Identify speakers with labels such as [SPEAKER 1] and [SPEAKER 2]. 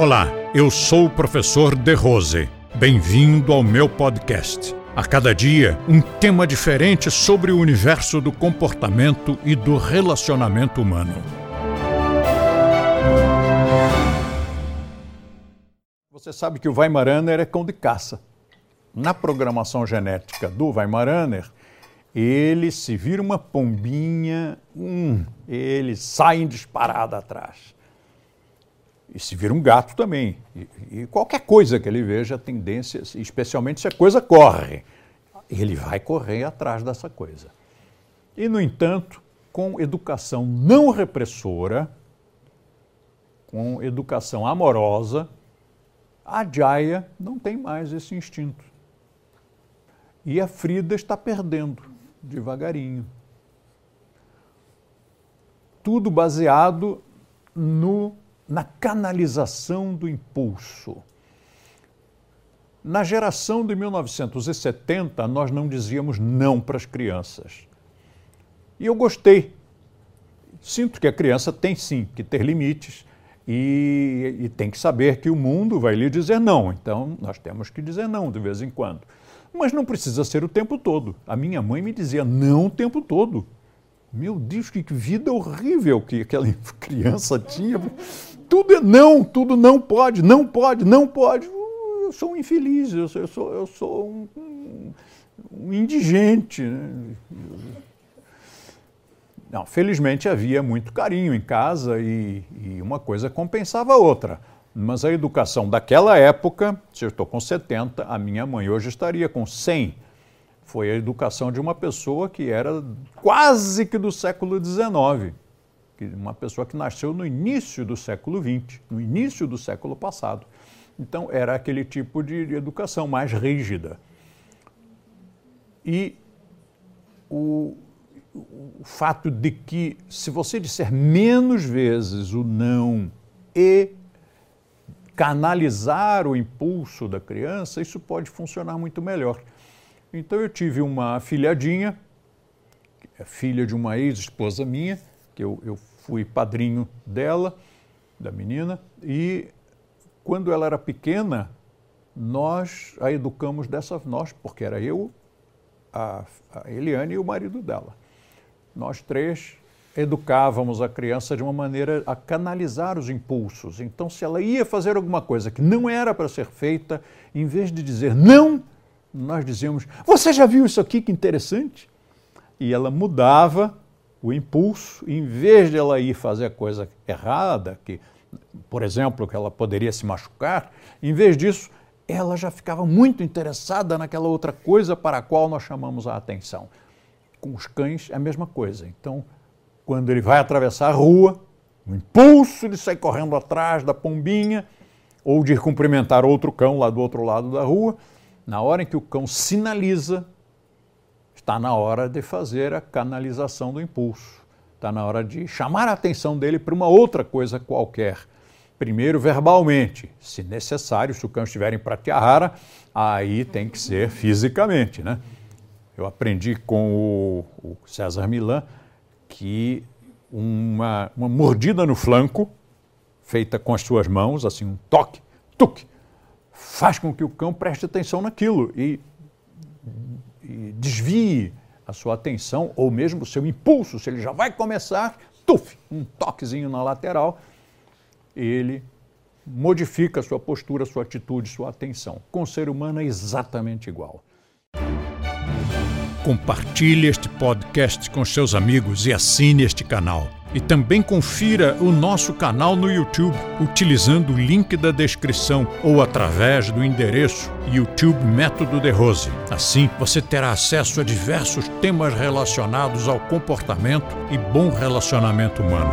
[SPEAKER 1] Olá, eu sou o professor De Rose. Bem-vindo ao meu podcast. A cada dia, um tema diferente sobre o universo do comportamento e do relacionamento humano. Você sabe que o Weimaraner é cão de caça. Na programação genética do Weimaraner, ele se vira uma pombinha, hum, ele sai em disparada atrás. E se vira um gato também. E, e, qualquer coisa que ele veja, a tendência, especialmente se a coisa corre, ele vai correr atrás dessa coisa. E, no entanto, com educação não repressora, com educação amorosa, a Jaya não tem mais esse instinto. E a Frida está perdendo devagarinho. Tudo baseado no na canalização do impulso. Na geração de 1970, nós não dizíamos não para as crianças. E eu gostei. Sinto que a criança tem sim que ter limites e, e, tem que saber que o mundo vai lhe dizer não. Então, nós temos que dizer não de vez em quando. Mas não precisa ser o tempo todo. A minha mãe me dizia não o tempo todo. Meu Deus, que vida horrível que aquela criança tinha tudo é não, tudo não pode, não pode, não pode. Eu sou um infeliz, eu sou, eu sou, eu sou um, um, um indigente. Né? Não, felizmente havia muito carinho em casa e, e, uma coisa compensava a outra. Mas a educação daquela época, se eu estou com 70, a minha mãe hoje estaria com 100. Foi a educação de uma pessoa que era quase que do século XIX uma pessoa que nasceu no início do século XX, no início do século passado. Então, era aquele tipo de educação mais rígida. E o, o fato de que, se você disser menos vezes o não e canalizar o impulso da criança, isso pode funcionar muito melhor. Então, eu tive uma filhadinha, é filha de uma ex-esposa minha, que eu, eu fui padrinho dela, da menina, e quando ela era pequena, nós a educamos dessa, nós, porque era eu, a, a Eliane e o marido dela. Nós três educávamos a criança de uma maneira a canalizar os impulsos. Então, se ela ia fazer alguma coisa que não era para ser feita, em vez de dizer não, nós dizíamos: Você já viu isso aqui que interessante? E ela mudava o impulso, em vez de ela ir fazer a coisa errada, que, por exemplo, que ela poderia se machucar, em vez disso, ela já ficava muito interessada naquela outra coisa para a qual nós chamamos a atenção. Com os cães é a mesma coisa. Então, quando ele vai atravessar a rua, o impulso de sair correndo atrás da pombinha ou de ir cumprimentar outro cão lá do outro lado da rua, na hora em que o cão sinaliza está na hora de fazer a canalização do impulso. Está na hora de chamar a atenção dele para uma outra coisa qualquer. Primeiro, verbalmente, se necessário, se o cão estiver em Pratyahara, aí tem que ser fisicamente. Né? Eu aprendi com o, o César Milan que uma, uma mordida no flanco, feita com as suas mãos, assim, um toque, tuque, faz com que o cão preste atenção naquilo e desvie a sua atenção ou mesmo o seu impulso, se ele já vai começar, tuf, um toquezinho na lateral, ele modifica a sua postura, sua atitude, sua atenção. Com o ser humano é exatamente igual.
[SPEAKER 2] Compartilhe este podcast com seus amigos e assine este canal. E também confira o nosso canal no YouTube utilizando o link da descrição ou através do endereço YouTube Método de Rose. Assim, você terá acesso a diversos temas relacionados ao comportamento e bom relacionamento humano.